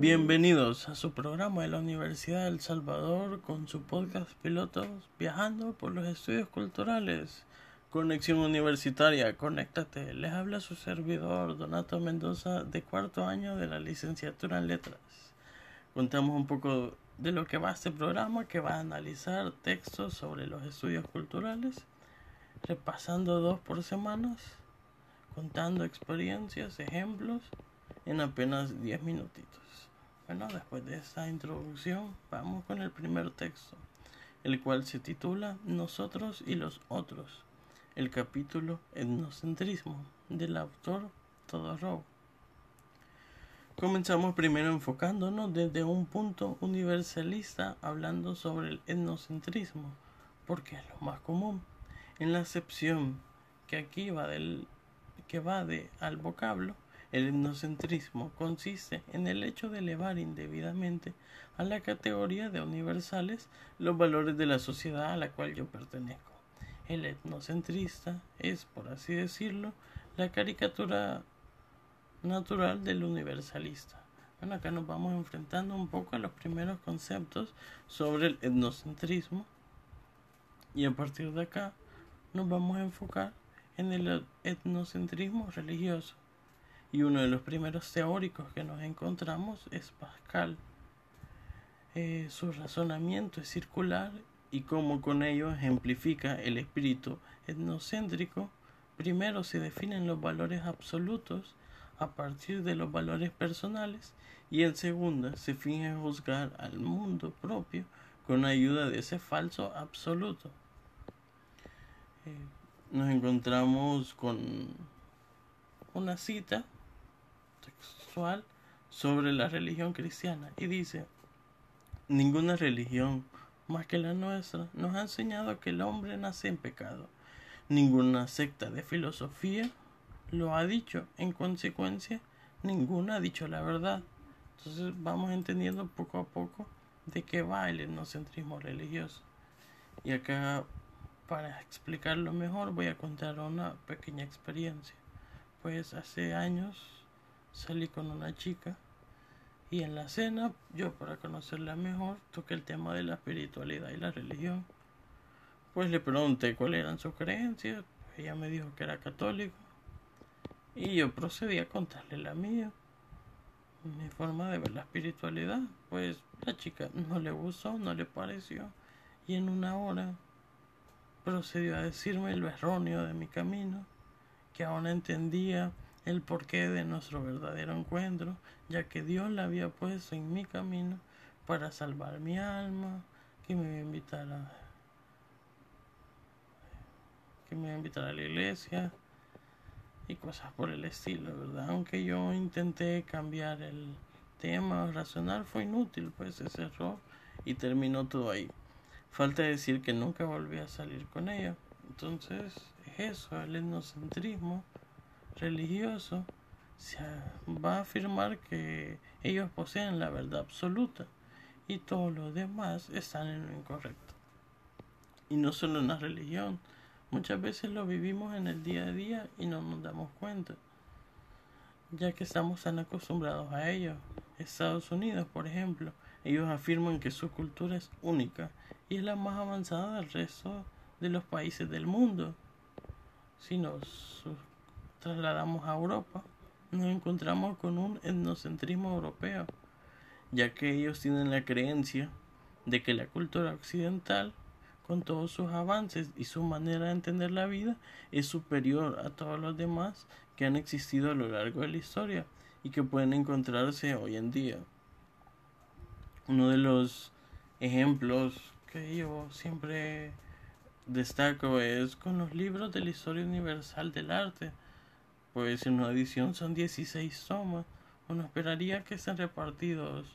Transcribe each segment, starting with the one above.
Bienvenidos a su programa de la Universidad del Salvador con su podcast Pilotos Viajando por los Estudios Culturales. Conexión Universitaria, conéctate. Les habla su servidor Donato Mendoza de cuarto año de la licenciatura en Letras. Contamos un poco de lo que va este programa que va a analizar textos sobre los estudios culturales, repasando dos por semanas, contando experiencias, ejemplos en apenas 10 minutitos. Bueno, después de esta introducción, vamos con el primer texto, el cual se titula Nosotros y los otros, el capítulo Etnocentrismo del autor Todorov. Comenzamos primero enfocándonos desde un punto universalista hablando sobre el etnocentrismo, porque es lo más común. En la acepción que aquí va del que va de al vocablo el etnocentrismo consiste en el hecho de elevar indebidamente a la categoría de universales los valores de la sociedad a la cual yo pertenezco. El etnocentrista es, por así decirlo, la caricatura natural del universalista. Bueno, acá nos vamos enfrentando un poco a los primeros conceptos sobre el etnocentrismo y a partir de acá nos vamos a enfocar en el etnocentrismo religioso y uno de los primeros teóricos que nos encontramos es Pascal. Eh, su razonamiento es circular y como con ello ejemplifica el espíritu etnocéntrico, primero se definen los valores absolutos a partir de los valores personales y en segunda se finge juzgar al mundo propio con ayuda de ese falso absoluto. Eh, nos encontramos con una cita sobre la religión cristiana y dice, ninguna religión más que la nuestra nos ha enseñado que el hombre nace en pecado. Ninguna secta de filosofía lo ha dicho. En consecuencia, ninguna ha dicho la verdad. Entonces vamos entendiendo poco a poco de qué va el etnocentrismo religioso. Y acá, para explicarlo mejor, voy a contar una pequeña experiencia. Pues hace años salí con una chica y en la cena, yo para conocerla mejor, toqué el tema de la espiritualidad y la religión. Pues le pregunté cuáles eran sus creencias, ella me dijo que era católico y yo procedí a contarle la mía. Mi forma de ver la espiritualidad, pues la chica no le gustó, no le pareció y en una hora procedió a decirme lo erróneo de mi camino, que ahora entendía el porqué de nuestro verdadero encuentro, ya que Dios la había puesto en mi camino para salvar mi alma, que me iba a invitar a que me iba a invitar a la iglesia y cosas por el estilo, ¿verdad? Aunque yo intenté cambiar el tema racional, fue inútil, pues se cerró y terminó todo ahí. Falta decir que nunca volví a salir con ella. Entonces, es eso, el etnocentrismo religioso se va a afirmar que ellos poseen la verdad absoluta y todos los demás están en lo incorrecto. Y no solo en la religión, muchas veces lo vivimos en el día a día y no nos damos cuenta, ya que estamos tan acostumbrados a ello. Estados Unidos, por ejemplo, ellos afirman que su cultura es única y es la más avanzada del resto de los países del mundo. Si nos trasladamos a Europa, nos encontramos con un etnocentrismo europeo, ya que ellos tienen la creencia de que la cultura occidental, con todos sus avances y su manera de entender la vida, es superior a todos los demás que han existido a lo largo de la historia y que pueden encontrarse hoy en día. Uno de los ejemplos que yo siempre destaco es con los libros de la historia universal del arte, pues en una edición son 16 tomas. Uno esperaría que estén repartidos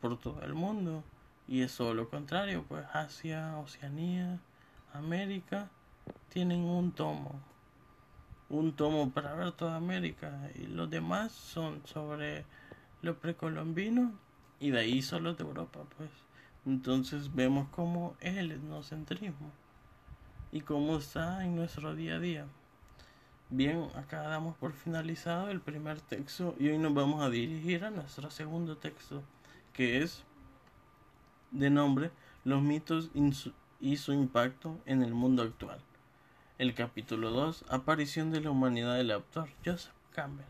por todo el mundo. Y es todo lo contrario, pues Asia, Oceanía, América tienen un tomo. Un tomo para ver toda América. Y los demás son sobre lo precolombino y de ahí solo de Europa, pues. Entonces vemos cómo es el etnocentrismo y cómo está en nuestro día a día. Bien, acá damos por finalizado el primer texto y hoy nos vamos a dirigir a nuestro segundo texto, que es de nombre Los mitos y su impacto en el mundo actual. El capítulo 2, Aparición de la humanidad del autor Joseph Campbell.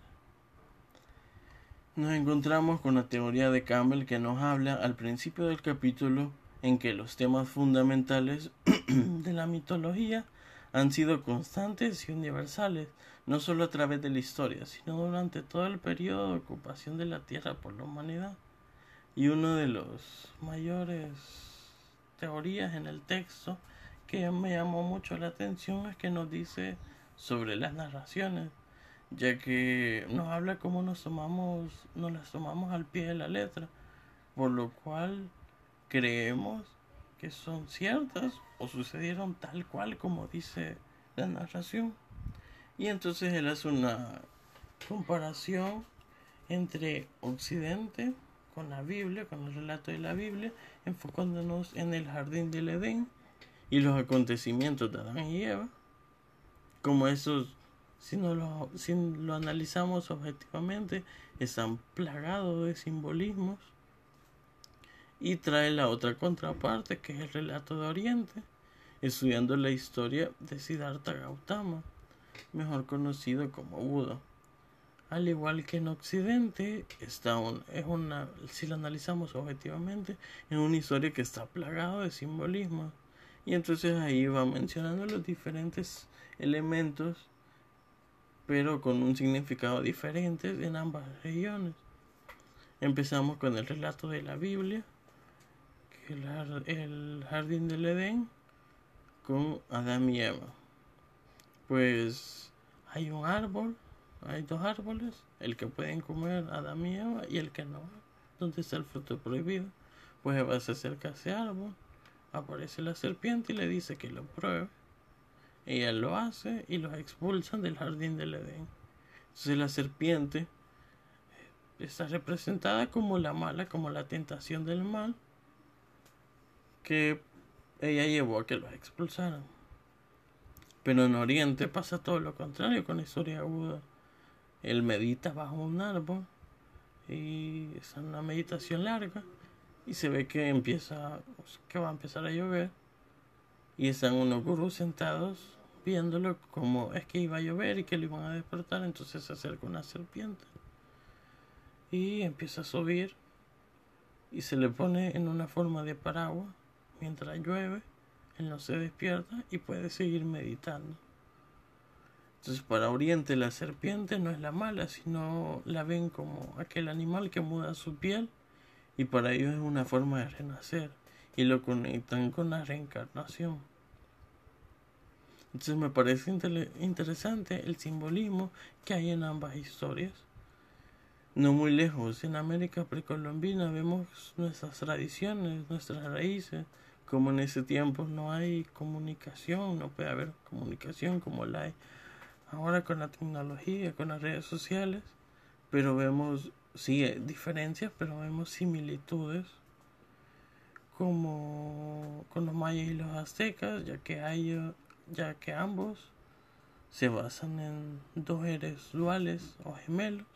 Nos encontramos con la teoría de Campbell que nos habla al principio del capítulo en que los temas fundamentales de la mitología han sido constantes y universales, no solo a través de la historia, sino durante todo el periodo de ocupación de la Tierra por la humanidad. Y uno de los mayores teorías en el texto que me llamó mucho la atención es que nos dice sobre las narraciones, ya que nos habla cómo nos tomamos, nos las tomamos al pie de la letra, por lo cual creemos que son ciertas o sucedieron tal cual como dice la narración. Y entonces él hace una comparación entre Occidente con la Biblia, con el relato de la Biblia, enfocándonos en el jardín del Edén y los acontecimientos de Adán y Eva, como esos, si, no lo, si lo analizamos objetivamente, están plagados de simbolismos y trae la otra contraparte que es el relato de Oriente, estudiando la historia de Siddhartha Gautama, mejor conocido como Buda. Al igual que en Occidente, está es una, si lo analizamos objetivamente, es una historia que está plagada de simbolismo. Y entonces ahí va mencionando los diferentes elementos, pero con un significado diferente en ambas regiones. Empezamos con el relato de la Biblia, el, jardín del Edén con Adán y Eva. Pues hay un árbol, hay dos árboles, el que pueden comer Adán y Eva y el que no. Donde está el fruto prohibido. Pues Eva se acerca a ese árbol, aparece la serpiente y le dice que lo pruebe. Ella lo hace y los expulsan del jardín del Edén. Entonces la serpiente está representada como la mala, como la tentación del mal que ella llevó a que los expulsaran. Pero en Oriente pasa todo lo contrario con la historia aguda. Él medita bajo un árbol y es una meditación larga y se ve que empieza que va a empezar a llover y están unos gurús sentados viéndolo como es que iba a llover y que lo iban a despertar entonces se acerca una serpiente y empieza a subir y se le pone en una forma de paraguas mientras llueve, él no se despierta y puede seguir meditando. Entonces para Oriente la serpiente no es la mala, sino la ven como aquel animal que muda su piel y para ellos es una forma de renacer y lo conectan con la reencarnación. Entonces me parece interesante el simbolismo que hay en ambas historias. No muy lejos, en América precolombina vemos nuestras tradiciones, nuestras raíces, como en ese tiempo no hay comunicación, no puede haber comunicación como la hay ahora con la tecnología, con las redes sociales, pero vemos, sí, diferencias, pero vemos similitudes como con los mayas y los aztecas, ya que hay, ya que ambos se basan en dos seres duales o gemelos,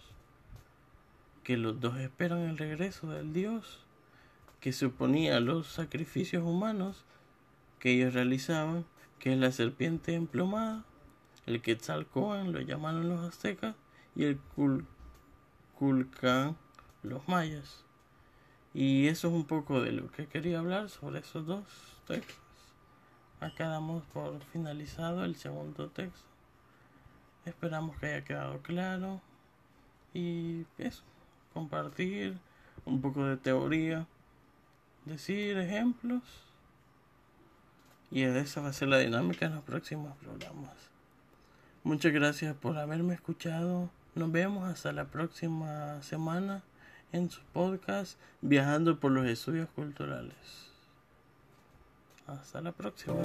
que los dos esperan el regreso del dios que se oponía a los sacrificios humanos que ellos realizaban, que es la serpiente emplomada, el Quetzalcoatl lo llamaron los aztecas y el Culcán los mayas. Y eso es un poco de lo que quería hablar sobre esos dos textos. Acá damos por finalizado el segundo texto. Esperamos que haya quedado claro y eso, compartir un poco de teoría decir ejemplos y esa va a ser la dinámica en los próximos programas. Muchas gracias por haberme escuchado. Nos vemos hasta la próxima semana en su podcast Viajando por los Estudios Culturales. Hasta la próxima.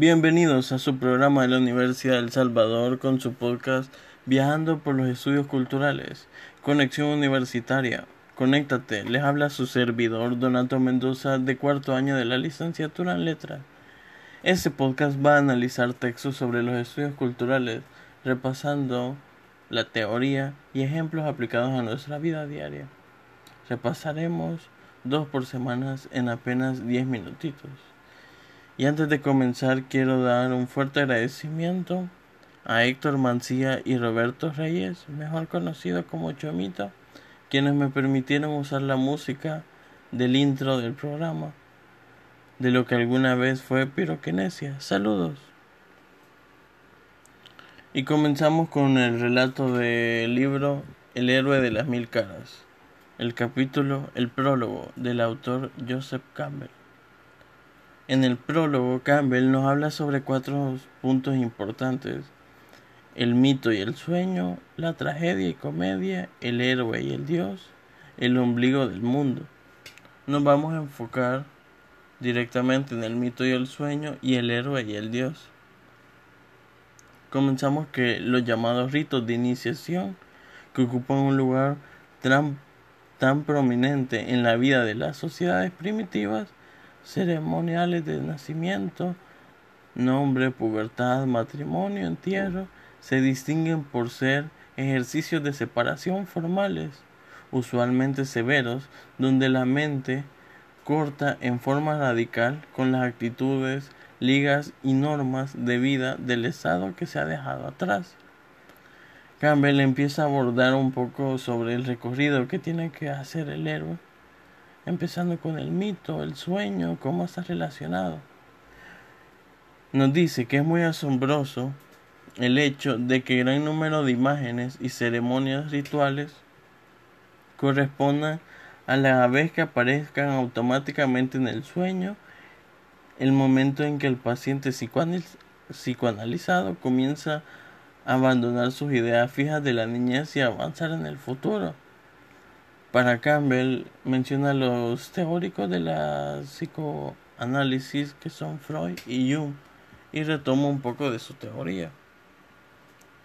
Bienvenidos a su programa de la Universidad del Salvador con su podcast Viajando por los Estudios Culturales, Conexión Universitaria. Conéctate, les habla su servidor Donato Mendoza de cuarto año de la licenciatura en Letras. Este podcast va a analizar textos sobre los estudios culturales, repasando la teoría y ejemplos aplicados a nuestra vida diaria. Repasaremos dos por semanas en apenas diez minutitos. Y antes de comenzar quiero dar un fuerte agradecimiento a Héctor Mancía y Roberto Reyes, mejor conocido como Chomito, quienes me permitieron usar la música del intro del programa, de lo que alguna vez fue piroquinesia. Saludos. Y comenzamos con el relato del libro El héroe de las mil caras, el capítulo El prólogo del autor Joseph Campbell. En el prólogo, Campbell nos habla sobre cuatro puntos importantes. El mito y el sueño, la tragedia y comedia, el héroe y el dios, el ombligo del mundo. Nos vamos a enfocar directamente en el mito y el sueño y el héroe y el dios. Comenzamos que los llamados ritos de iniciación, que ocupan un lugar tan, tan prominente en la vida de las sociedades primitivas, ceremoniales de nacimiento, nombre, pubertad, matrimonio, entierro, se distinguen por ser ejercicios de separación formales, usualmente severos, donde la mente corta en forma radical con las actitudes, ligas y normas de vida del estado que se ha dejado atrás. Campbell empieza a abordar un poco sobre el recorrido que tiene que hacer el héroe empezando con el mito, el sueño, cómo está relacionado. Nos dice que es muy asombroso el hecho de que gran número de imágenes y ceremonias rituales correspondan a la vez que aparezcan automáticamente en el sueño, el momento en que el paciente psicoanalizado comienza a abandonar sus ideas fijas de la niñez y avanzar en el futuro. Para Campbell menciona los teóricos de la psicoanálisis que son Freud y Jung y retoma un poco de su teoría.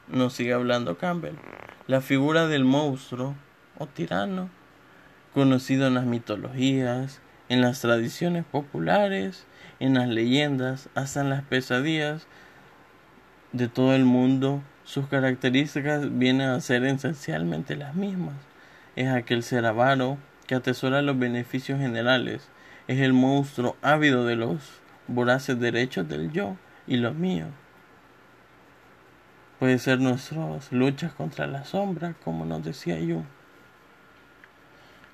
Nos sigue hablando Campbell. La figura del monstruo o tirano, conocido en las mitologías, en las tradiciones populares, en las leyendas, hasta en las pesadillas de todo el mundo, sus características vienen a ser esencialmente las mismas es aquel ser avaro que atesora los beneficios generales, es el monstruo ávido de los voraces derechos del yo y los míos. Puede ser nuestras luchas contra la sombra, como nos decía yo.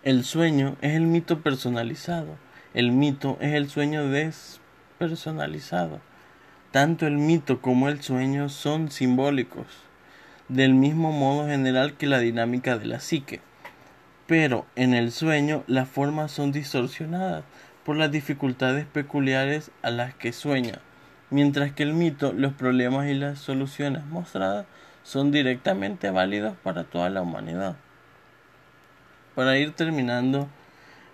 El sueño es el mito personalizado. El mito es el sueño despersonalizado. Tanto el mito como el sueño son simbólicos, del mismo modo general que la dinámica de la psique pero en el sueño las formas son distorsionadas por las dificultades peculiares a las que sueña, mientras que el mito, los problemas y las soluciones mostradas son directamente válidos para toda la humanidad. Para ir terminando,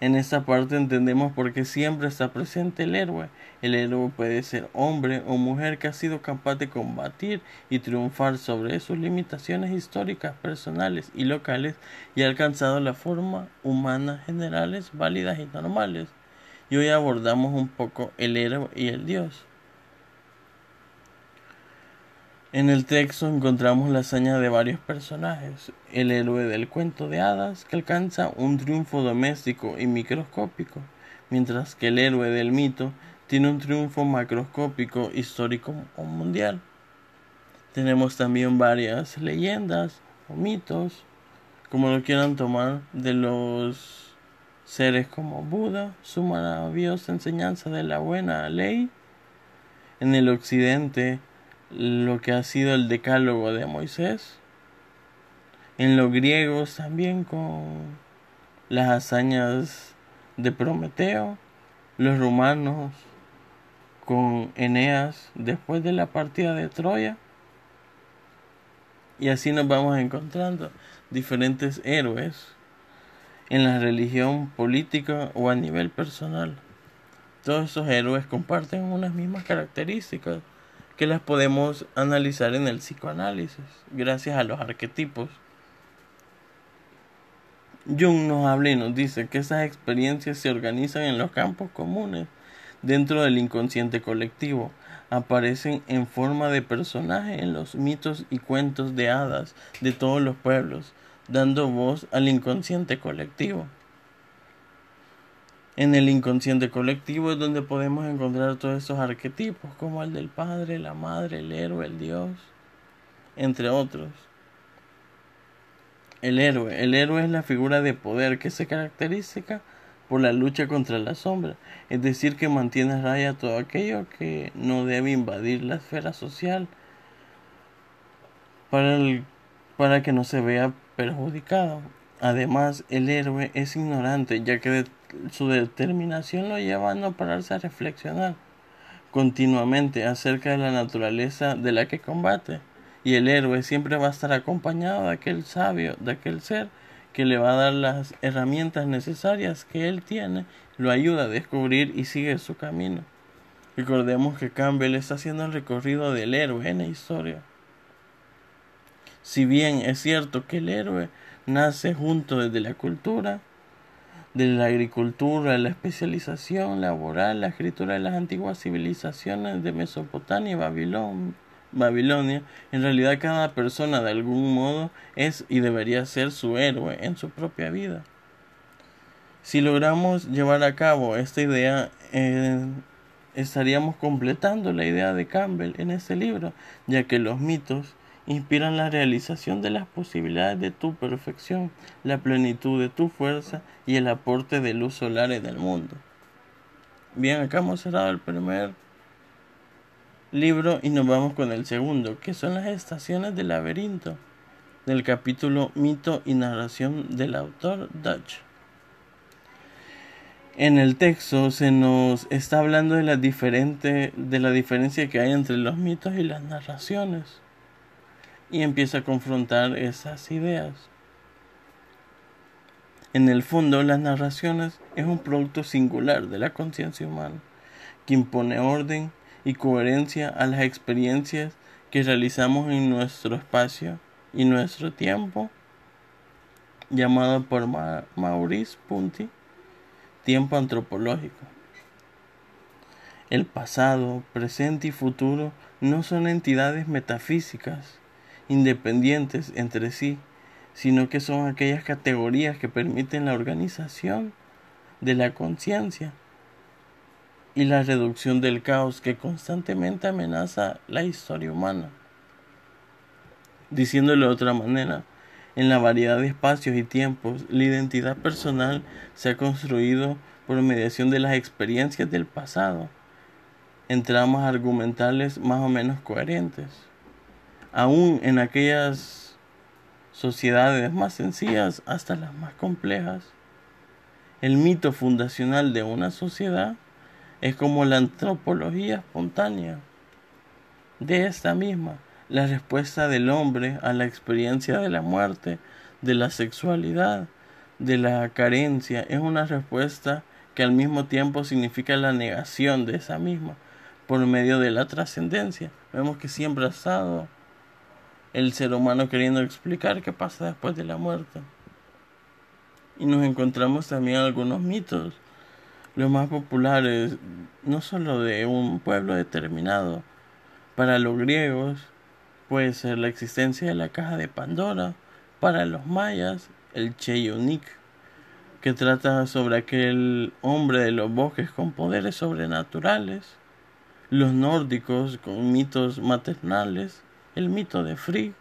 en esta parte entendemos por qué siempre está presente el héroe. El héroe puede ser hombre o mujer que ha sido capaz de combatir y triunfar sobre sus limitaciones históricas, personales y locales y ha alcanzado la forma humana generales, válidas y normales. Y hoy abordamos un poco el héroe y el dios. En el texto encontramos la hazaña de varios personajes, el héroe del cuento de hadas que alcanza un triunfo doméstico y microscópico, mientras que el héroe del mito tiene un triunfo macroscópico, histórico o mundial. Tenemos también varias leyendas o mitos, como lo quieran tomar, de los seres como Buda, su maravillosa enseñanza de la buena ley. En el occidente lo que ha sido el decálogo de Moisés. En los griegos también con las hazañas de Prometeo. Los romanos con Eneas después de la partida de Troya. Y así nos vamos encontrando diferentes héroes en la religión política o a nivel personal. todos esos héroes comparten unas mismas características que las podemos analizar en el psicoanálisis gracias a los arquetipos. Jung nos habla y nos dice que esas experiencias se organizan en los campos comunes dentro del inconsciente colectivo, aparecen en forma de personaje en los mitos y cuentos de hadas de todos los pueblos, dando voz al inconsciente colectivo. En el inconsciente colectivo es donde podemos encontrar todos esos arquetipos, como el del padre, la madre, el héroe, el dios, entre otros. El héroe. El héroe es la figura de poder que se caracteriza por la lucha contra la sombra, es decir, que mantiene a raya todo aquello que no debe invadir la esfera social para, para que no se vea perjudicado. Además, el héroe es ignorante, ya que su determinación lo lleva a no pararse a reflexionar continuamente acerca de la naturaleza de la que combate. Y el héroe siempre va a estar acompañado de aquel sabio, de aquel ser que le va a dar las herramientas necesarias que él tiene, lo ayuda a descubrir y sigue su camino. Recordemos que Campbell está haciendo el recorrido del héroe en la historia. Si bien es cierto que el héroe nace junto desde la cultura, de la agricultura, la especialización laboral, la escritura de las antiguas civilizaciones de Mesopotamia y Babilonia, en realidad cada persona de algún modo es y debería ser su héroe en su propia vida. Si logramos llevar a cabo esta idea, eh, estaríamos completando la idea de Campbell en este libro, ya que los mitos inspiran la realización de las posibilidades de tu perfección, la plenitud de tu fuerza y el aporte de luz solar en el mundo. Bien, acá hemos cerrado el primer libro y nos vamos con el segundo, que son las estaciones del laberinto, del capítulo Mito y narración del autor Dutch. En el texto se nos está hablando de la, diferente, de la diferencia que hay entre los mitos y las narraciones y empieza a confrontar esas ideas. En el fondo, las narraciones es un producto singular de la conciencia humana, que impone orden y coherencia a las experiencias que realizamos en nuestro espacio y nuestro tiempo, llamado por Maurice Punti tiempo antropológico. El pasado, presente y futuro no son entidades metafísicas, independientes entre sí, sino que son aquellas categorías que permiten la organización de la conciencia y la reducción del caos que constantemente amenaza la historia humana. Diciéndolo de otra manera, en la variedad de espacios y tiempos, la identidad personal se ha construido por mediación de las experiencias del pasado, en tramas argumentales más o menos coherentes aún en aquellas sociedades más sencillas hasta las más complejas. El mito fundacional de una sociedad es como la antropología espontánea de esta misma, la respuesta del hombre a la experiencia de la muerte, de la sexualidad, de la carencia, es una respuesta que al mismo tiempo significa la negación de esa misma por medio de la trascendencia. Vemos que siempre ha estado el ser humano queriendo explicar qué pasa después de la muerte. Y nos encontramos también algunos mitos, los más populares, no solo de un pueblo determinado. Para los griegos puede ser la existencia de la caja de Pandora, para los mayas el Cheyunik, que trata sobre aquel hombre de los bosques con poderes sobrenaturales, los nórdicos con mitos maternales, el mito de Frigg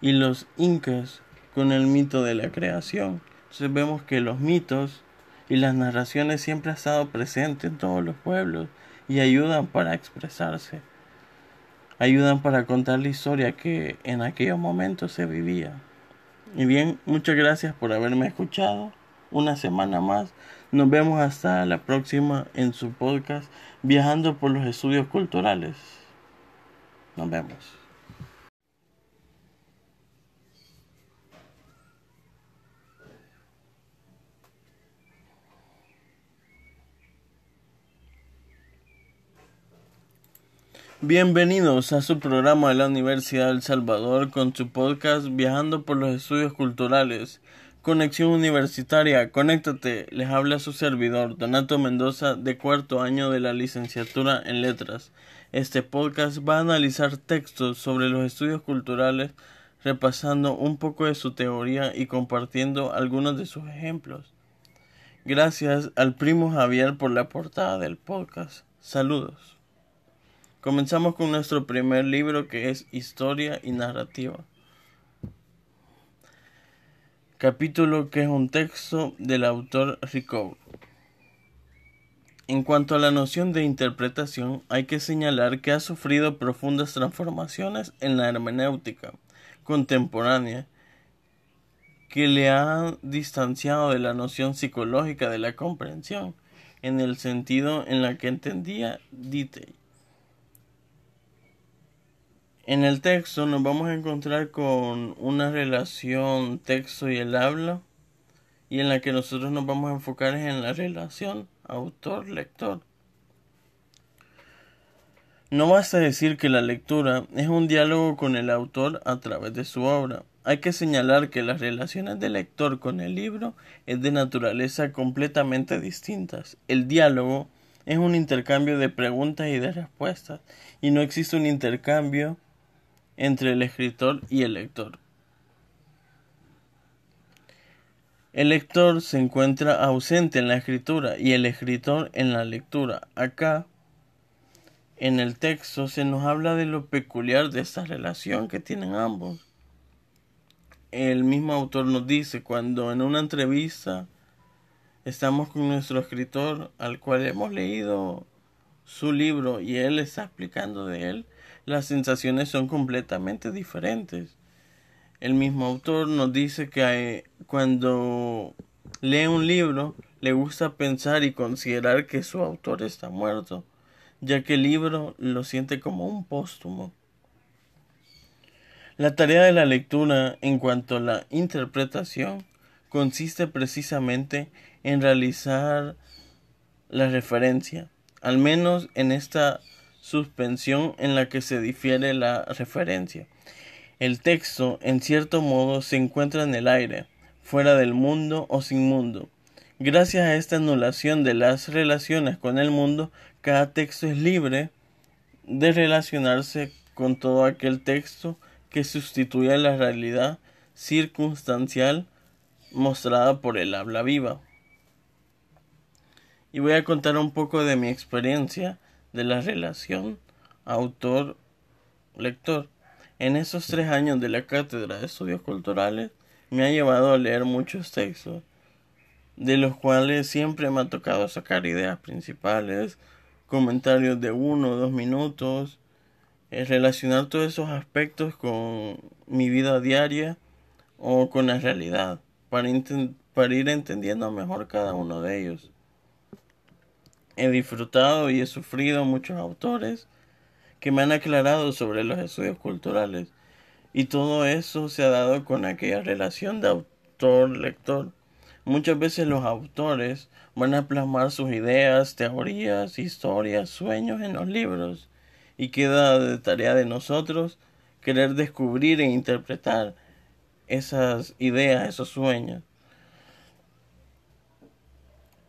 y los incas con el mito de la creación. Entonces vemos que los mitos y las narraciones siempre han estado presentes en todos los pueblos y ayudan para expresarse, ayudan para contar la historia que en aquellos momentos se vivía. Y bien, muchas gracias por haberme escuchado una semana más. Nos vemos hasta la próxima en su podcast Viajando por los Estudios Culturales. Nos vemos. Bienvenidos a su programa de la Universidad del Salvador con su podcast Viajando por los Estudios Culturales. Conexión Universitaria, conéctate, les habla su servidor, Donato Mendoza, de cuarto año de la licenciatura en Letras. Este podcast va a analizar textos sobre los estudios culturales, repasando un poco de su teoría y compartiendo algunos de sus ejemplos. Gracias al primo Javier por la portada del podcast. Saludos. Comenzamos con nuestro primer libro que es Historia y Narrativa. Capítulo que es un texto del autor Rico. En cuanto a la noción de interpretación, hay que señalar que ha sufrido profundas transformaciones en la hermenéutica contemporánea que le han distanciado de la noción psicológica de la comprensión, en el sentido en la que entendía Dite. En el texto nos vamos a encontrar con una relación texto y el habla y en la que nosotros nos vamos a enfocar en la relación autor-lector. No basta decir que la lectura es un diálogo con el autor a través de su obra. Hay que señalar que las relaciones del lector con el libro es de naturaleza completamente distintas. El diálogo es un intercambio de preguntas y de respuestas y no existe un intercambio entre el escritor y el lector. El lector se encuentra ausente en la escritura y el escritor en la lectura. Acá, en el texto, se nos habla de lo peculiar de esta relación que tienen ambos. El mismo autor nos dice cuando en una entrevista estamos con nuestro escritor al cual hemos leído su libro y él está explicando de él, las sensaciones son completamente diferentes. El mismo autor nos dice que eh, cuando lee un libro le gusta pensar y considerar que su autor está muerto, ya que el libro lo siente como un póstumo. La tarea de la lectura en cuanto a la interpretación consiste precisamente en realizar la referencia, al menos en esta suspensión en la que se difiere la referencia. El texto, en cierto modo, se encuentra en el aire, fuera del mundo o sin mundo. Gracias a esta anulación de las relaciones con el mundo, cada texto es libre de relacionarse con todo aquel texto que sustituye la realidad circunstancial mostrada por el habla viva. Y voy a contar un poco de mi experiencia de la relación autor-lector. En esos tres años de la cátedra de estudios culturales me ha llevado a leer muchos textos, de los cuales siempre me ha tocado sacar ideas principales, comentarios de uno o dos minutos, eh, relacionar todos esos aspectos con mi vida diaria o con la realidad, para, para ir entendiendo mejor cada uno de ellos he disfrutado y he sufrido muchos autores que me han aclarado sobre los estudios culturales y todo eso se ha dado con aquella relación de autor-lector. Muchas veces los autores van a plasmar sus ideas, teorías, historias, sueños en los libros y queda de tarea de nosotros querer descubrir e interpretar esas ideas, esos sueños.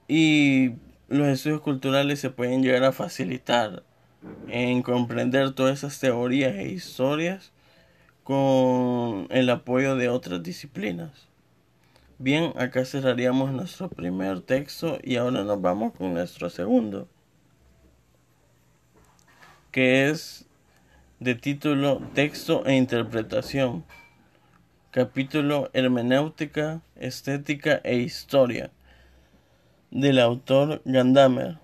Y los estudios culturales se pueden llegar a facilitar en comprender todas esas teorías e historias con el apoyo de otras disciplinas. Bien, acá cerraríamos nuestro primer texto y ahora nos vamos con nuestro segundo, que es de título Texto e Interpretación, capítulo Hermenéutica, Estética e Historia del autor Gandamer.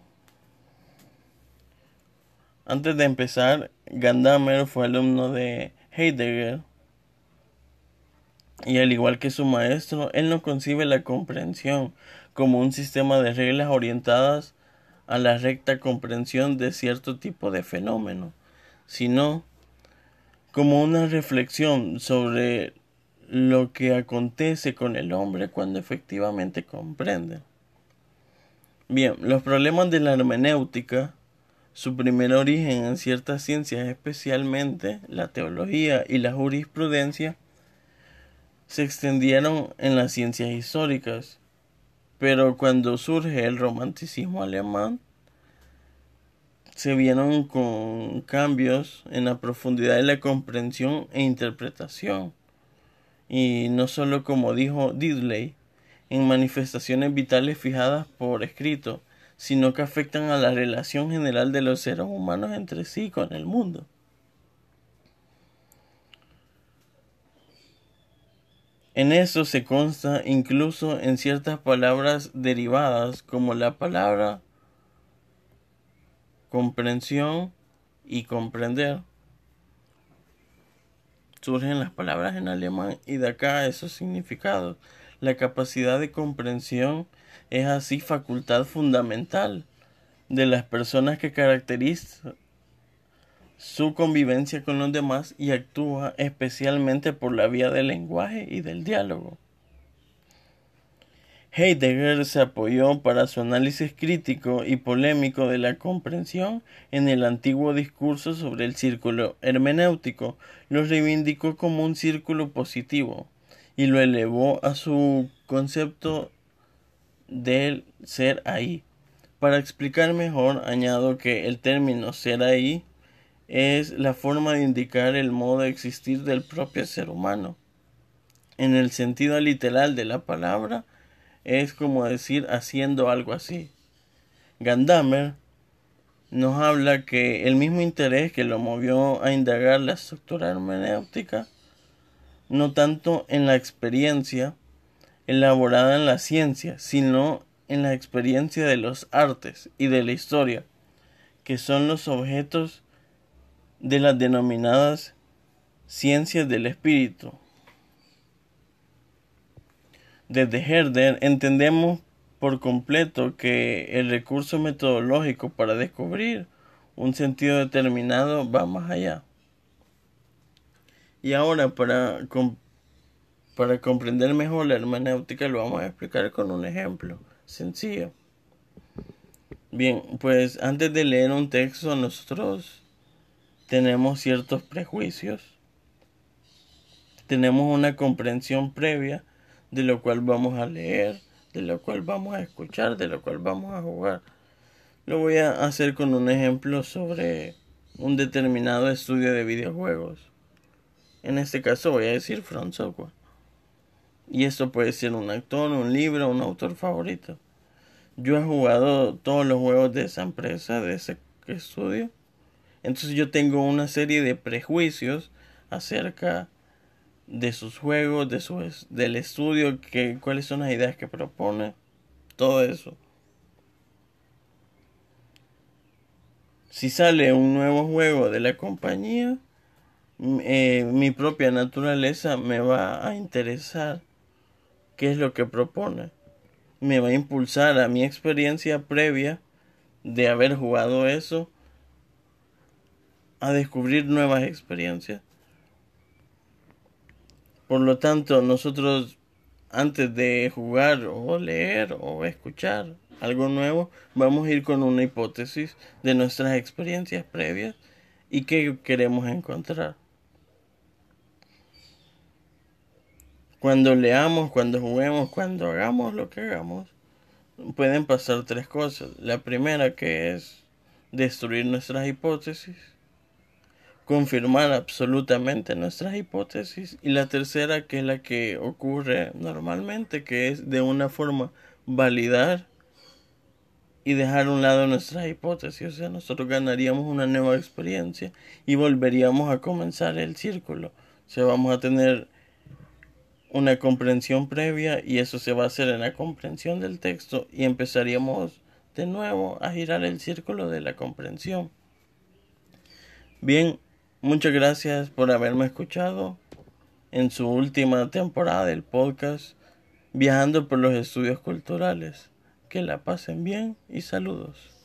Antes de empezar, Gandamer fue alumno de Heidegger y al igual que su maestro, él no concibe la comprensión como un sistema de reglas orientadas a la recta comprensión de cierto tipo de fenómeno, sino como una reflexión sobre lo que acontece con el hombre cuando efectivamente comprende. Bien, los problemas de la hermenéutica su primer origen en ciertas ciencias, especialmente la teología y la jurisprudencia, se extendieron en las ciencias históricas. Pero cuando surge el romanticismo alemán, se vieron con cambios en la profundidad de la comprensión e interpretación. Y no solo como dijo Diddley, en manifestaciones vitales fijadas por escrito, sino que afectan a la relación general de los seres humanos entre sí con el mundo. En eso se consta incluso en ciertas palabras derivadas como la palabra comprensión y comprender. Surgen las palabras en alemán y de acá esos significados. La capacidad de comprensión es así facultad fundamental de las personas que caracteriza su convivencia con los demás y actúa especialmente por la vía del lenguaje y del diálogo. Heidegger se apoyó para su análisis crítico y polémico de la comprensión en el antiguo discurso sobre el círculo hermenéutico, lo reivindicó como un círculo positivo y lo elevó a su concepto del ser ahí. Para explicar mejor, añado que el término ser ahí es la forma de indicar el modo de existir del propio ser humano. En el sentido literal de la palabra, es como decir haciendo algo así. Gandamer nos habla que el mismo interés que lo movió a indagar la estructura hermenéutica, no tanto en la experiencia elaborada en la ciencia, sino en la experiencia de los artes y de la historia, que son los objetos de las denominadas ciencias del espíritu. Desde Herder entendemos por completo que el recurso metodológico para descubrir un sentido determinado va más allá. Y ahora para, para comprender mejor la hermenéutica lo vamos a explicar con un ejemplo sencillo. Bien, pues antes de leer un texto nosotros tenemos ciertos prejuicios, tenemos una comprensión previa de lo cual vamos a leer, de lo cual vamos a escuchar, de lo cual vamos a jugar. Lo voy a hacer con un ejemplo sobre un determinado estudio de videojuegos. En este caso voy a decir Front Software. Y esto puede ser un actor, un libro, un autor favorito. Yo he jugado todos los juegos de esa empresa, de ese estudio. Entonces yo tengo una serie de prejuicios acerca de sus juegos, de su, del estudio, que, cuáles son las ideas que propone, todo eso. Si sale un nuevo juego de la compañía, eh, mi propia naturaleza me va a interesar qué es lo que propone. Me va a impulsar a mi experiencia previa de haber jugado eso a descubrir nuevas experiencias. Por lo tanto, nosotros antes de jugar o leer o escuchar algo nuevo, vamos a ir con una hipótesis de nuestras experiencias previas y qué queremos encontrar. Cuando leamos, cuando juguemos, cuando hagamos lo que hagamos, pueden pasar tres cosas. La primera que es destruir nuestras hipótesis confirmar absolutamente nuestras hipótesis y la tercera que es la que ocurre normalmente que es de una forma validar y dejar a un lado nuestras hipótesis o sea nosotros ganaríamos una nueva experiencia y volveríamos a comenzar el círculo o sea vamos a tener una comprensión previa y eso se va a hacer en la comprensión del texto y empezaríamos de nuevo a girar el círculo de la comprensión bien Muchas gracias por haberme escuchado en su última temporada del podcast Viajando por los Estudios Culturales. Que la pasen bien y saludos.